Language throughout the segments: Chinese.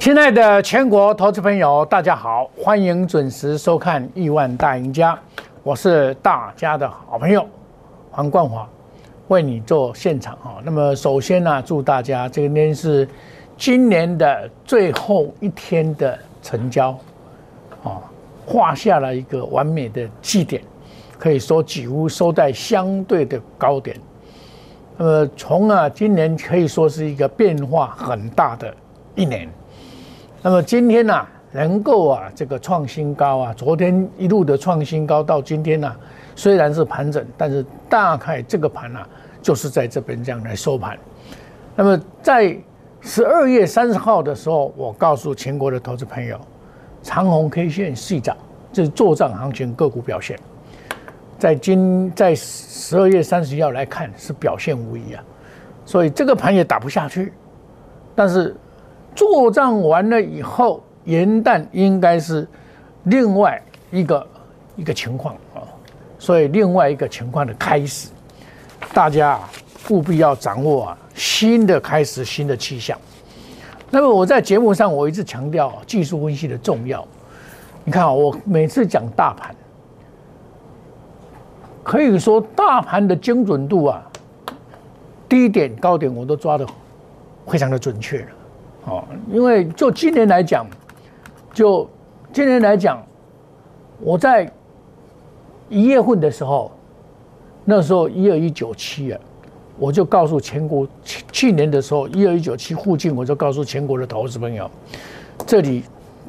亲爱的全国投资朋友，大家好，欢迎准时收看《亿万大赢家》，我是大家的好朋友黄冠华，为你做现场啊。那么首先呢，祝大家这一天是今年的最后一天的成交，啊，画下了一个完美的绩点，可以说几乎收在相对的高点。那么从啊，今年可以说是一个变化很大的一年。那么今天呢，能够啊这个创新高啊，昨天一路的创新高到今天呢，虽然是盘整，但是大概这个盘呢，就是在这边这样来收盘。那么在十二月三十号的时候，我告诉全国的投资朋友，长虹 K 线细涨，这是做账行情个股表现。在今在十二月三十一号来看，是表现无疑啊，所以这个盘也打不下去，但是。做账完了以后，元旦应该是另外一个一个情况啊，所以另外一个情况的开始，大家务必要掌握啊新的开始，新的气象。那么我在节目上我一直强调技术分析的重要。你看啊，我每次讲大盘，可以说大盘的精准度啊，低点高点我都抓的非常的准确了。哦，因为就今年来讲，就今年来讲，我在一月份的时候，那时候一二一九七啊，我就告诉全国去去年的时候一二一九七附近，我就告诉全国的投资朋友，这里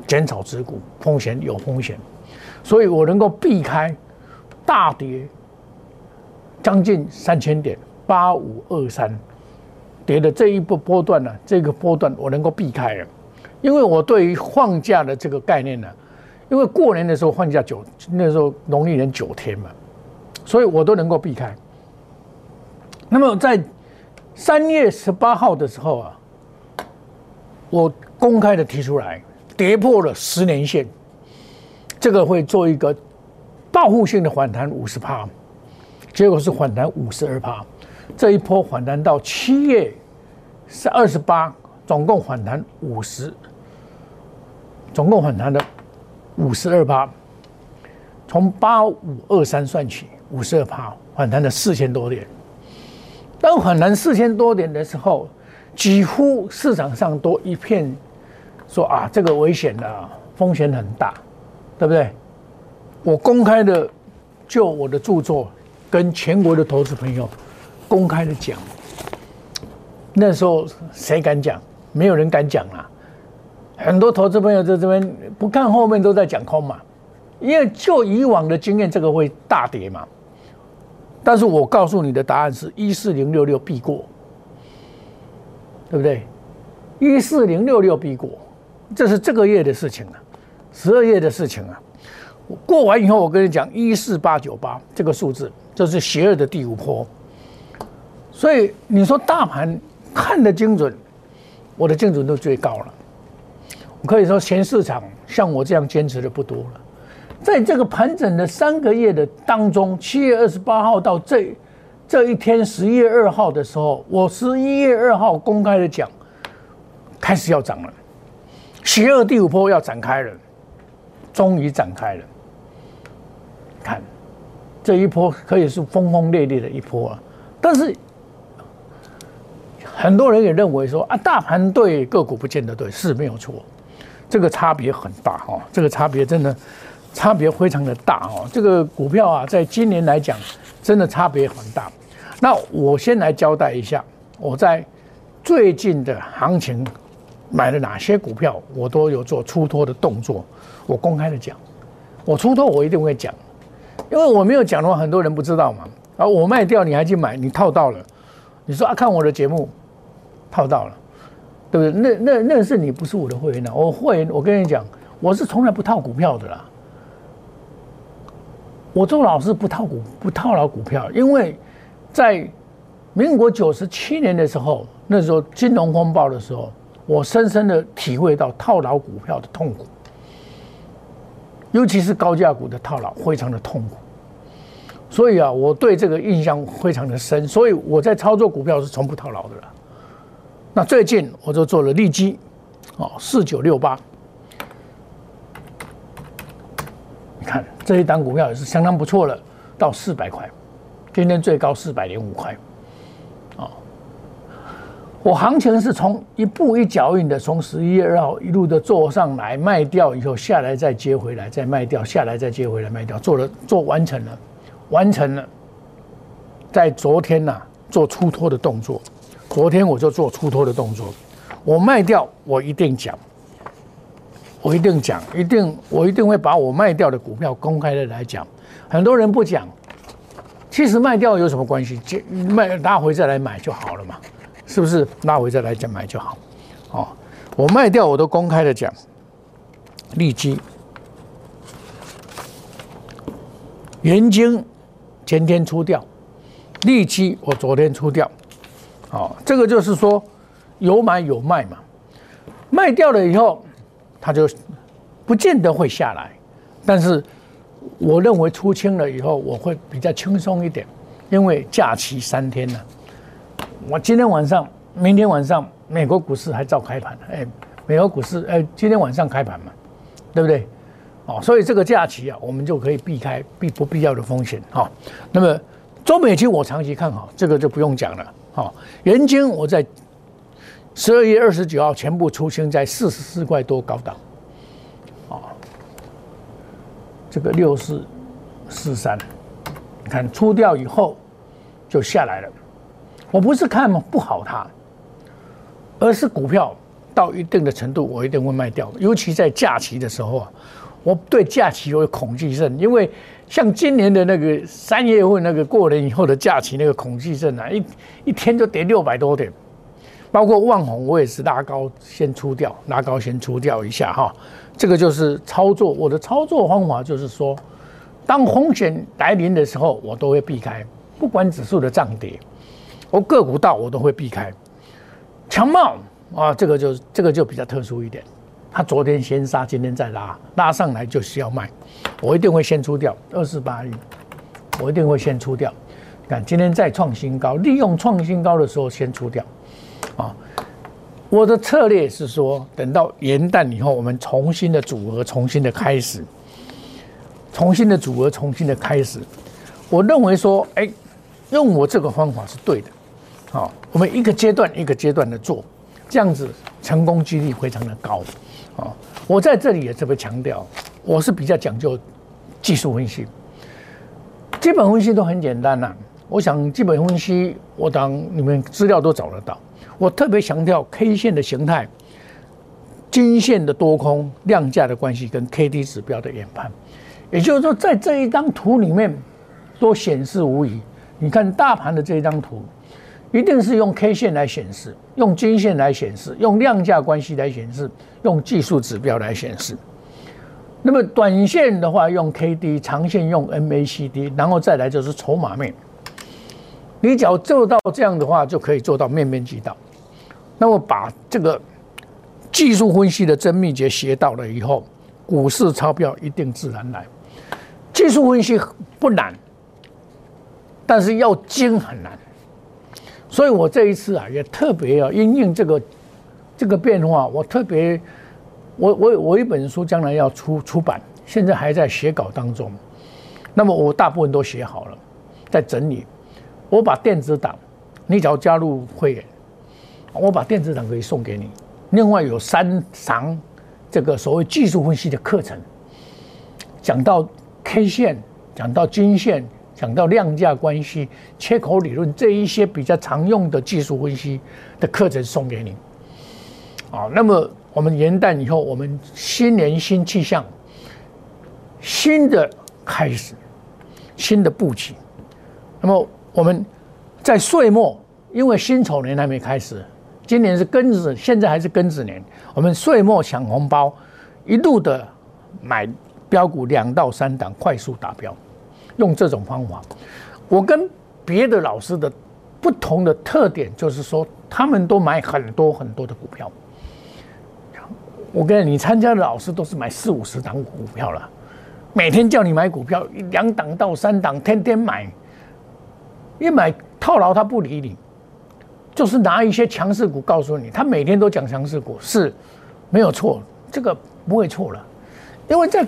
减少持股，风险有风险，所以我能够避开大跌将近三千点，八五二三。跌的这一波波段呢，这个波段我能够避开了，因为我对于放假的这个概念呢，因为过年的时候放假九，那时候农历年九天嘛，所以我都能够避开。那么在三月十八号的时候啊，我公开的提出来，跌破了十年线，这个会做一个报复性的反弹五十帕，结果是反弹五十二帕。这一波反弹到七月是二十八，总共反弹五十，总共反弹了五十二趴。从八五二三算起，五十二趴反弹了四千多点。当反弹四千多点的时候，几乎市场上都一片说啊，这个危险的，风险很大，对不对？我公开的就我的著作跟全国的投资朋友。公开的讲，那时候谁敢讲？没有人敢讲啊！很多投资朋友在这边不看后面都在讲空嘛，因为就以往的经验，这个会大跌嘛。但是我告诉你的答案是一四零六六必过，对不对？一四零六六必过，这是这个月的事情啊，十二月的事情啊。过完以后，我跟你讲一四八九八这个数字，这是邪恶的第五波。所以你说大盘看得精准，我的精准度最高了。我可以说全市场像我这样坚持的不多了。在这个盘整的三个月的当中，七月二十八号到这这一天十一月二号的时候，我十一月二号公开的讲，开始要涨了，邪恶第五波要展开了，终于展开了。看这一波可以是轰轰烈烈的一波啊，但是。很多人也认为说啊，大盘对个股不见得对，是没有错，这个差别很大哈，这个差别真的差别非常的大哦。这个股票啊，在今年来讲，真的差别很大。那我先来交代一下，我在最近的行情买了哪些股票，我都有做出脱的动作。我公开的讲，我出脱我一定会讲，因为我没有讲的话，很多人不知道嘛。啊，我卖掉你还去买，你套到了，你说啊，看我的节目。套到了，对不对？那那那是你不是我的会员呢？我会员，我跟你讲，我是从来不套股票的啦。我做老师不套股，不套牢股票，因为在民国九十七年的时候，那时候金融风暴的时候，我深深的体会到套牢股票的痛苦，尤其是高价股的套牢，非常的痛苦。所以啊，我对这个印象非常的深，所以我在操作股票是从不套牢的啦。那最近我就做了利基，哦，四九六八，你看这一档股票也是相当不错了，到四百块，今天最高四百零五块，哦，我行情是从一步一脚印的，从十一月二号一路的做上来，卖掉以后下来再接回来，再卖掉下来再接回来卖掉，做了做完成了，完成了，在昨天呐做出脱的动作，昨天我就做出脱的动作，我卖掉我一定讲，我一定讲，一定我一定会把我卖掉的股票公开的来讲，很多人不讲，其实卖掉有什么关系？接卖拉回再来买就好了嘛。是不是拉回再来讲买就好？哦，我卖掉我都公开的讲，利基、元晶前天出掉，利基我昨天出掉，哦，这个就是说有买有卖嘛，卖掉了以后，它就不见得会下来，但是我认为出清了以后，我会比较轻松一点，因为假期三天呢。我今天晚上、明天晚上，美国股市还照开盘。哎，美国股市，哎，今天晚上开盘嘛，对不对？哦，所以这个假期啊，我们就可以避开必不必要的风险哈。那么，中美金我长期看好，这个就不用讲了。好，原金我在十二月二十九号全部出清在四十四块多高档。啊，这个六四四三，你看出掉以后就下来了。我不是看不好它，而是股票到一定的程度，我一定会卖掉。尤其在假期的时候啊，我对假期有恐惧症，因为像今年的那个三月份那个过年以后的假期，那个恐惧症啊，一一天就跌六百多点。包括万红，我也是拉高先出掉，拉高先出掉一下哈。这个就是操作，我的操作方法就是说，当风险来临的时候，我都会避开，不管指数的涨跌。我个股到我都会避开，强茂啊，这个就这个就比较特殊一点。他昨天先杀，今天再拉，拉上来就需要卖，我一定会先出掉二四八亿，我一定会先出掉。看今天再创新高，利用创新高的时候先出掉。啊，我的策略是说，等到元旦以后，我们重新的组合，重新的开始，重新的组合，重新的开始。我认为说，哎，用我这个方法是对的。好，我们一个阶段一个阶段的做，这样子成功几率非常的高。啊，我在这里也特别强调，我是比较讲究技术分析，基本分析都很简单呐。我想基本分析，我当你们资料都找得到。我特别强调 K 线的形态、均线的多空、量价的关系跟 K D 指标的研判，也就是说，在这一张图里面都显示无疑。你看大盘的这一张图。一定是用 K 线来显示，用均线来显示，用量价关系来显示，用技术指标来显示。那么短线的话用 K D，长线用 M A C D，然后再来就是筹码面。你只要做到这样的话，就可以做到面面俱到。那么把这个技术分析的真秘诀学到了以后，股市钞票一定自然来。技术分析不难，但是要精很难。所以我这一次啊，也特别要因应这个这个变化，我特别，我我我一本书将来要出出版，现在还在写稿当中。那么我大部分都写好了，在整理。我把电子档，你只要加入会员，我把电子档可以送给你。另外有三堂这个所谓技术分析的课程，讲到 K 线，讲到均线。讲到量价关系、切口理论这一些比较常用的技术分析的课程送给你，啊，那么我们元旦以后，我们新年新气象，新的开始，新的布局。那么我们在岁末，因为辛丑年还没开始，今年是庚子，现在还是庚子年，我们岁末抢红包，一路的买标股两到三档，快速达标。用这种方法，我跟别的老师的不同的特点就是说，他们都买很多很多的股票。我跟你参加的老师都是买四五十档股票了，每天叫你买股票，两档到三档，天天买，一买套牢他不理你，就是拿一些强势股告诉你，他每天都讲强势股，是没有错，这个不会错了，因为在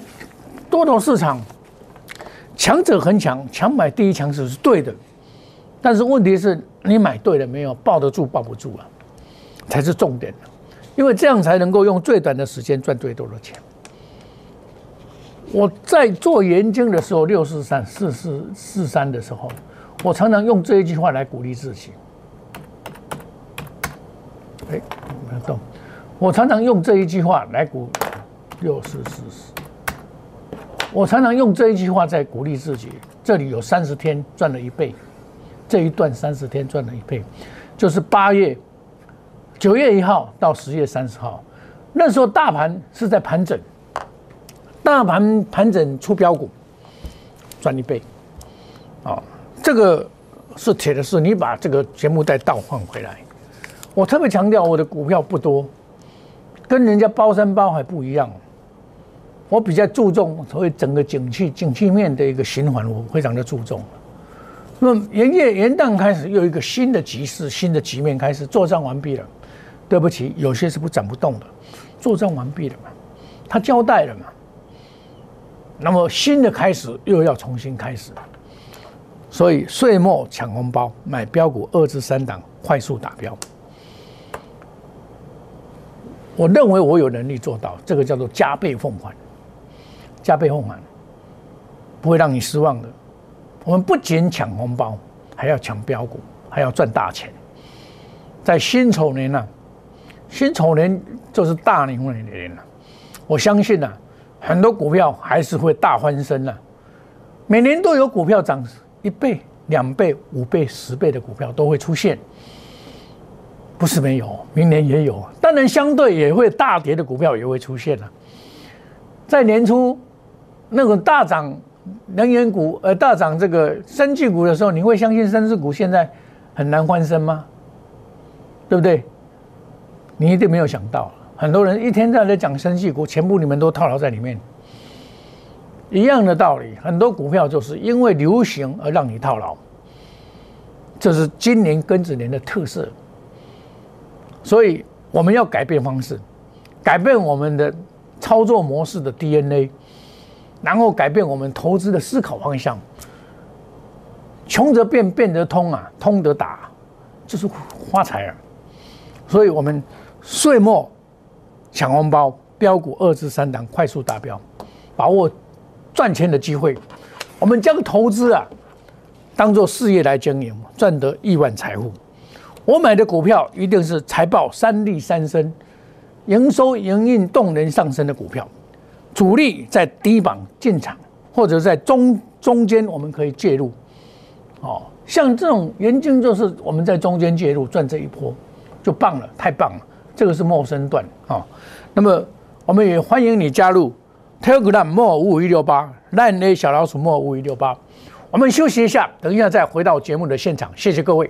多头市场，强者恒强，强买第一强势是对的，但是问题是你买对了没有，抱得住抱不住啊，才是重点因为这样才能够用最短的时间赚最多的钱。我在做研究的时候，六四三四四四三的时候，我常常用这一句话来鼓励自己。哎，没有动。我常常用这一句话来鼓六四四四。我常常用这一句话在鼓励自己。这里有三十天赚了一倍，这一段三十天赚了一倍，就是八月九月一号到十月三十号，那时候大盘是在盘整。大盘盘整出标股，赚一倍，啊，这个是铁的事。你把这个节目再倒换回来，我特别强调我的股票不多，跟人家包山包海不一样。我比较注重所谓整个景气景气面的一个循环，我非常的注重。那么元月元旦开始又一个新的局势、新的局面开始，作战完毕了。对不起，有些是不涨不动的，作战完毕了嘛，他交代了嘛。那么新的开始又要重新开始，所以岁末抢红包买标股二至三档快速达标。我认为我有能力做到，这个叫做加倍奉还，加倍奉还不会让你失望的。我们不仅抢红包，还要抢标股，还要赚大钱。在辛丑年呢，辛丑年就是大牛年了，我相信呢。很多股票还是会大翻身了，每年都有股票涨一倍、两倍、五倍、十倍的股票都会出现，不是没有，明年也有。当然，相对也会大跌的股票也会出现了。在年初那种大涨能源股、呃大涨这个生技股的时候，你会相信生技股现在很难翻身吗？对不对？你一定没有想到。很多人一天在在讲生技股，全部你们都套牢在里面，一样的道理。很多股票就是因为流行而让你套牢，这是今年庚子年的特色。所以我们要改变方式，改变我们的操作模式的 DNA，然后改变我们投资的思考方向。穷则变，变得通啊，通得达，就是发财了。所以我们岁末。抢红包，标股二至三档快速达标，把握赚钱的机会。我们将投资啊当做事业来经营，赚得亿万财富。我买的股票一定是财报三利三升，营收营运动能上升的股票。主力在低榜进场，或者在中中间我们可以介入。哦，像这种研究就是我们在中间介入赚这一波，就棒了，太棒了。这个是陌生段啊，那么我们也欢迎你加入 Telegram 莫五五一六八烂 A 小老鼠莫五五一六八，我们休息一下，等一下再回到节目的现场，谢谢各位。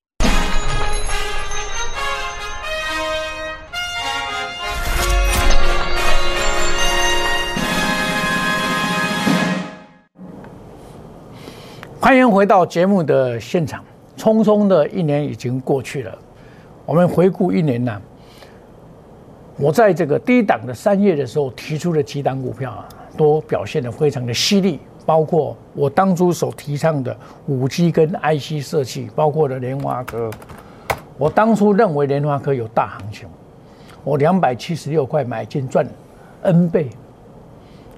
欢迎回到节目的现场。匆匆的一年已经过去了，我们回顾一年呢。我在这个低档的三月的时候提出的几档股票啊，都表现的非常的犀利。包括我当初所提倡的五 G 跟 IC 设计，包括了联华科。我当初认为联华科有大行情，我两百七十六块买进赚 N 倍，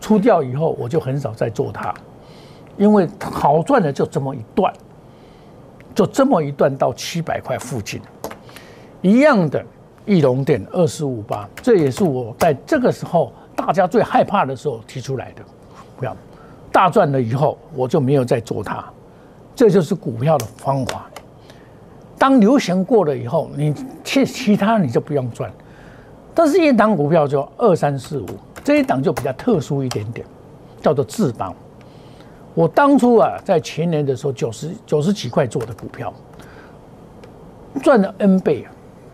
出掉以后我就很少再做它，因为好赚的就这么一段，就这么一段到七百块附近，一样的易龙店二四五八，这也是我在这个时候大家最害怕的时候提出来的，不要大赚了以后我就没有再做它，这就是股票的方法。当流行过了以后，你其其他你就不用赚。但是，一档股票就二三四五，这一档就比较特殊一点点，叫做智邦。我当初啊，在前年的时候，九十九十几块做的股票，赚了 N 倍啊。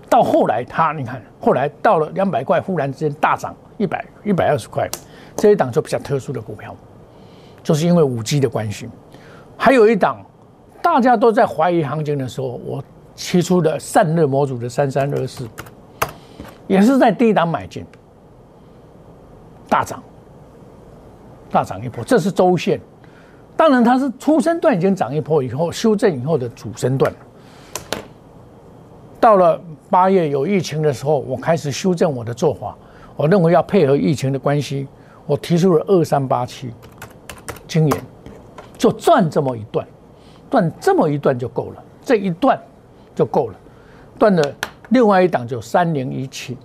到后来，它你看，后来到了两百块，忽然之间大涨一百一百二十块，这一档就比较特殊的股票，就是因为五 G 的关系。还有一档，大家都在怀疑行情的时候，我提出的散热模组的三三二四。也是在第一档买进，大涨，大涨一波，这是周线。当然，它是初升段已经涨一波以后，修正以后的主升段。到了八月有疫情的时候，我开始修正我的做法。我认为要配合疫情的关系，我提出了二三八七，今年就赚这么一段，赚这么一段就够了，这一段就够了，断了。另外一档就三零一七，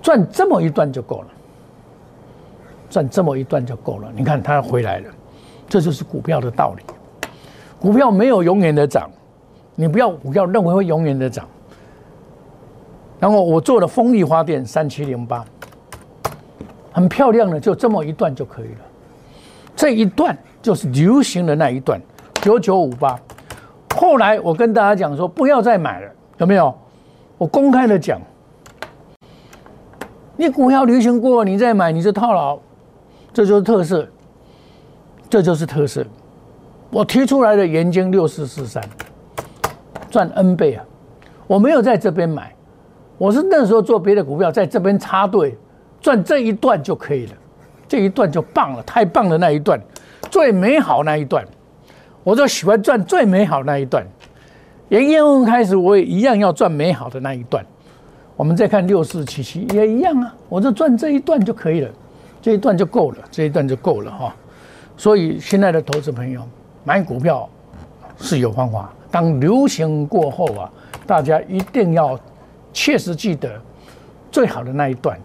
赚这么一段就够了，赚这么一段就够了。你看它回来了，这就是股票的道理。股票没有永远的涨，你不要不要认为会永远的涨。然后我做了风力发电三七零八，很漂亮的，就这么一段就可以了。这一段就是流行的那一段，九九五八。后来我跟大家讲说，不要再买了，有没有？我公开的讲，你股票流行过，你再买，你就套牢，这就是特色，这就是特色。我提出来的元金六四四三，赚 N 倍啊！我没有在这边买，我是那时候做别的股票，在这边插队赚这一段就可以了，这一段就棒了，太棒了那一段，最美好那一段。我就喜欢赚最美好那一段，从叶问开始，我也一样要赚美好的那一段。我们再看六四七七也一样啊，我就赚这一段就可以了，这一段就够了，这一段就够了哈。所以现在的投资朋友买股票是有方法，当流行过后啊，大家一定要切实记得最好的那一段。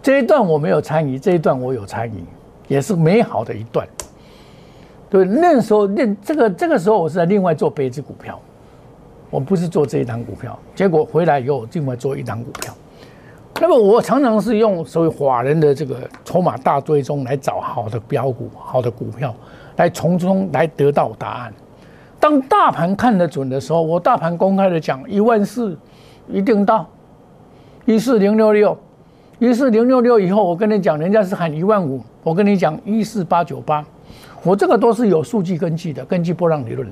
这一段我没有参与，这一段我有参与，也是美好的一段。对，那时候那这个这个时候，我是在另外做别只股票，我不是做这一档股票。结果回来以后，另外做一档股票。那么我常常是用所谓法人的这个筹码大追踪来找好的标股、好的股票，来从中来得到答案。当大盘看得准的时候，我大盘公开的讲一万四一定到一四零六六，一四零六六以后，我跟你讲，人家是喊一万五，我跟你讲一四八九八。我这个都是有数据根据的，根据波浪理论，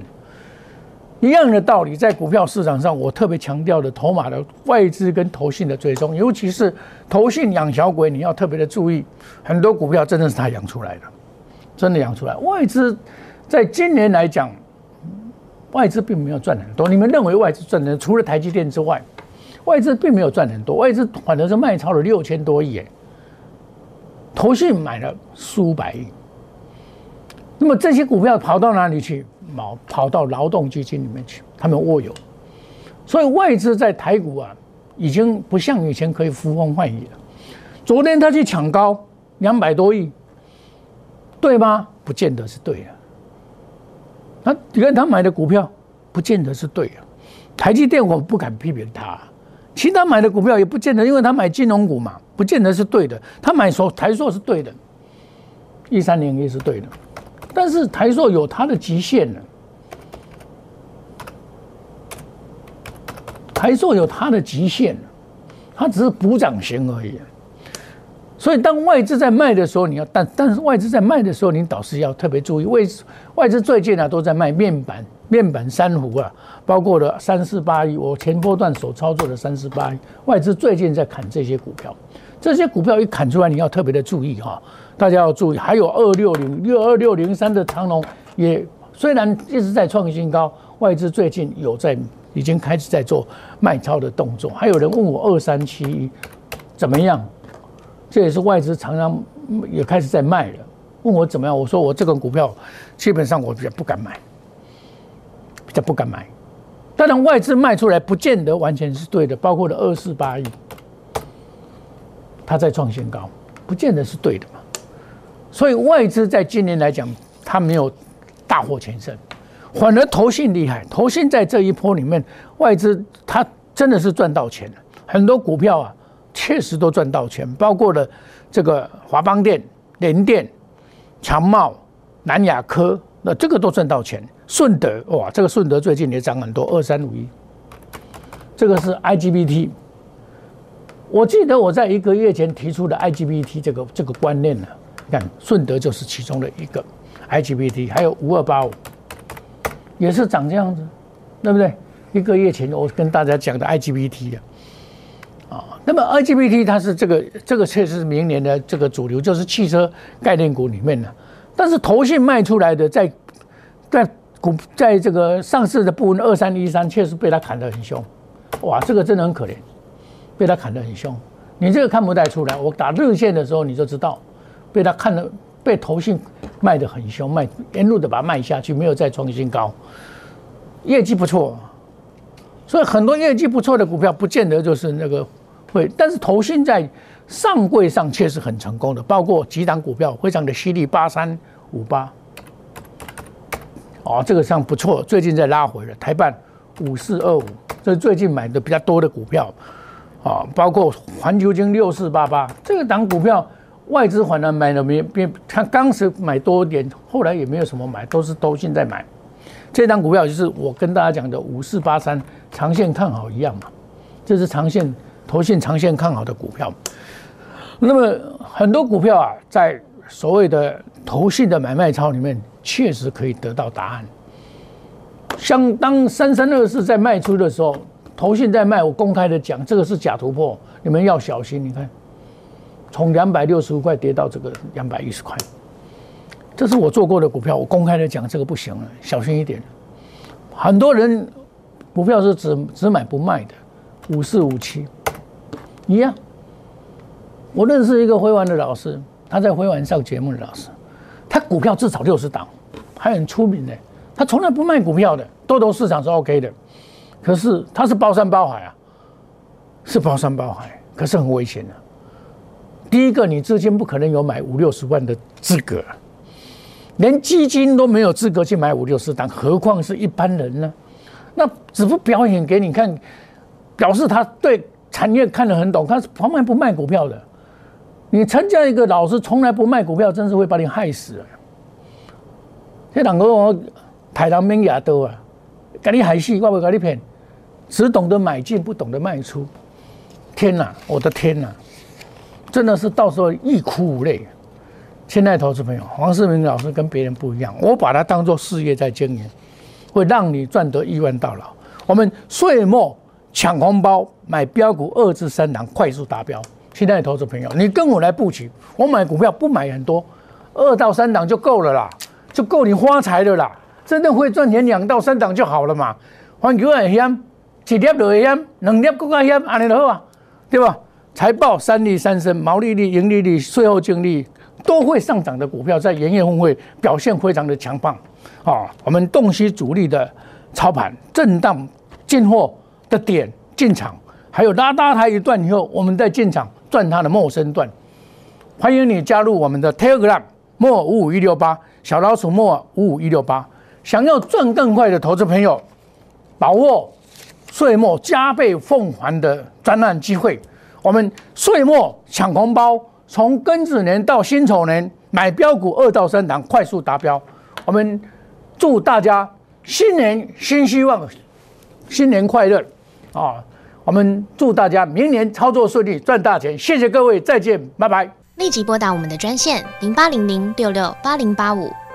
一样的道理，在股票市场上，我特别强调的，筹码的外资跟投信的追踪，尤其是投信养小鬼，你要特别的注意，很多股票真的是他养出来的，真的养出来。外资在今年来讲，外资并没有赚很多。你们认为外资赚的，除了台积电之外，外资并没有赚很多，外资反而是卖超了六千多亿，投信买了四五百亿。那么这些股票跑到哪里去？跑跑到劳动基金里面去，他们握有。所以外资在台股啊，已经不像以前可以呼风唤雨了。昨天他去抢高两百多亿，对吗？不见得是对的。那你看他买的股票，不见得是对的。台积电我不敢批评他，其他买的股票也不见得，因为他买金融股嘛，不见得是对的。他买所台硕是对的，一三零一是对的。但是台塑有它的极限呢，台塑有它的极限，它只是补涨型而已。所以当外资在卖的时候，你要但但是外资在卖的时候，你倒是要特别注意。外外资最近呢都在卖面板、面板珊瑚啊，包括了三四八一，我前波段所操作的三四八一，外资最近在砍这些股票，这些股票一砍出来，你要特别的注意哈。大家要注意，还有二六零六二六零三的长龙也虽然一直在创新高，外资最近有在已经开始在做卖超的动作。还有人问我二三七一怎么样？这也是外资常常也开始在卖了。问我怎么样？我说我这个股票基本上我比较不敢买，比较不敢买。当然外资卖出来不见得完全是对的，包括了二四八亿，它在创新高，不见得是对的嘛。所以外资在今年来讲，它没有大获全胜，反而投信厉害。投信在这一波里面，外资它真的是赚到钱了，很多股票啊确实都赚到钱，包括了这个华邦电、联电。强茂、南亚科，那这个都赚到钱。顺德哇，这个顺德最近也涨很多，二三五一。这个是 IGBT。我记得我在一个月前提出的 IGBT 这个这个观念呢，看顺德就是其中的一个 IGBT，还有五二八五也是长这样子，对不对？一个月前我跟大家讲的 IGBT 的。啊，那么 IGBT 它是这个这个确实是明年的这个主流，就是汽车概念股里面的。但是投信卖出来的，在在股在这个上市的部分二三一三，确实被他砍得很凶。哇，这个真的很可怜，被他砍得很凶。你这个看不太出来，我打日线的时候你就知道，被他看了被投信卖得很凶，卖沿路的把它卖下去，没有再创新高，业绩不错。所以很多业绩不错的股票，不见得就是那个会，但是投信在上柜上确实很成功的，包括几档股票非常的犀利，八三五八，哦，这个上不错，最近在拉回了。台办五四二五，这是最近买的比较多的股票，啊，包括环球金六四八八，这个档股票外资反而买了没变，他当时买多一点，后来也没有什么买，都是都现在买。这张股票就是我跟大家讲的五四八三长线看好一样嘛，这是长线投信长线看好的股票。那么很多股票啊，在所谓的投信的买卖操里面，确实可以得到答案。像当三三二四在卖出的时候，投信在卖，我公开的讲，这个是假突破，你们要小心。你看，从两百六十五块跌到这个两百一十块。这是我做过的股票，我公开的讲，这个不行了，小心一点。很多人股票是只只买不卖的，五四五七一样。我认识一个辉玩的老师，他在辉玩上节目的老师，他股票至少六十档，还很出名的。他从来不卖股票的，多头市场是 OK 的，可是他是包山包海啊，是包山包海，可是很危险的。第一个，你资金不可能有买五六十万的资格。连基金都没有资格去买五六十档，何况是一般人呢？那只不表演给你看，表示他对产业看得很懂，他是从来不卖股票的。你参加一个老师从来不卖股票，真是会把你害死。这两个我台郎免牙多啊，跟你害死，我不跟你骗，只懂得买进，不懂得卖出。天哪，我的天哪，真的是到时候欲哭无泪。现在投资朋友，黄世明老师跟别人不一样，我把它当做事业在经营，会让你赚得亿万到老。我们岁末抢红包，买标股二至三档快速达标。现在投资朋友，你跟我来布局，我买股票不买很多，二到三档就够了啦，就够你发财的啦。真的会赚钱，两到三档就好了嘛。环球也险，一粒就险，两粒更加险，安尼就好啊，对吧？财报三利三升，毛利率、盈利率、税后净利。都会上涨的股票，在元月峰会表现非常的强棒，啊，我们洞悉主力的操盘震荡进货的点进场，还有拉大它一段以后，我们再进场赚它的陌生段。欢迎你加入我们的 Telegram 莫五五一六八小老鼠莫五五一六八，想要赚更快的投资朋友，把握岁末加倍奉还的专案机会，我们岁末抢红包。从庚子年到辛丑年买标股二到三档快速达标，我们祝大家新年新希望，新年快乐啊！我们祝大家明年操作顺利，赚大钱！谢谢各位，再见，拜拜！立即拨打我们的专线零八零零六六八零八五。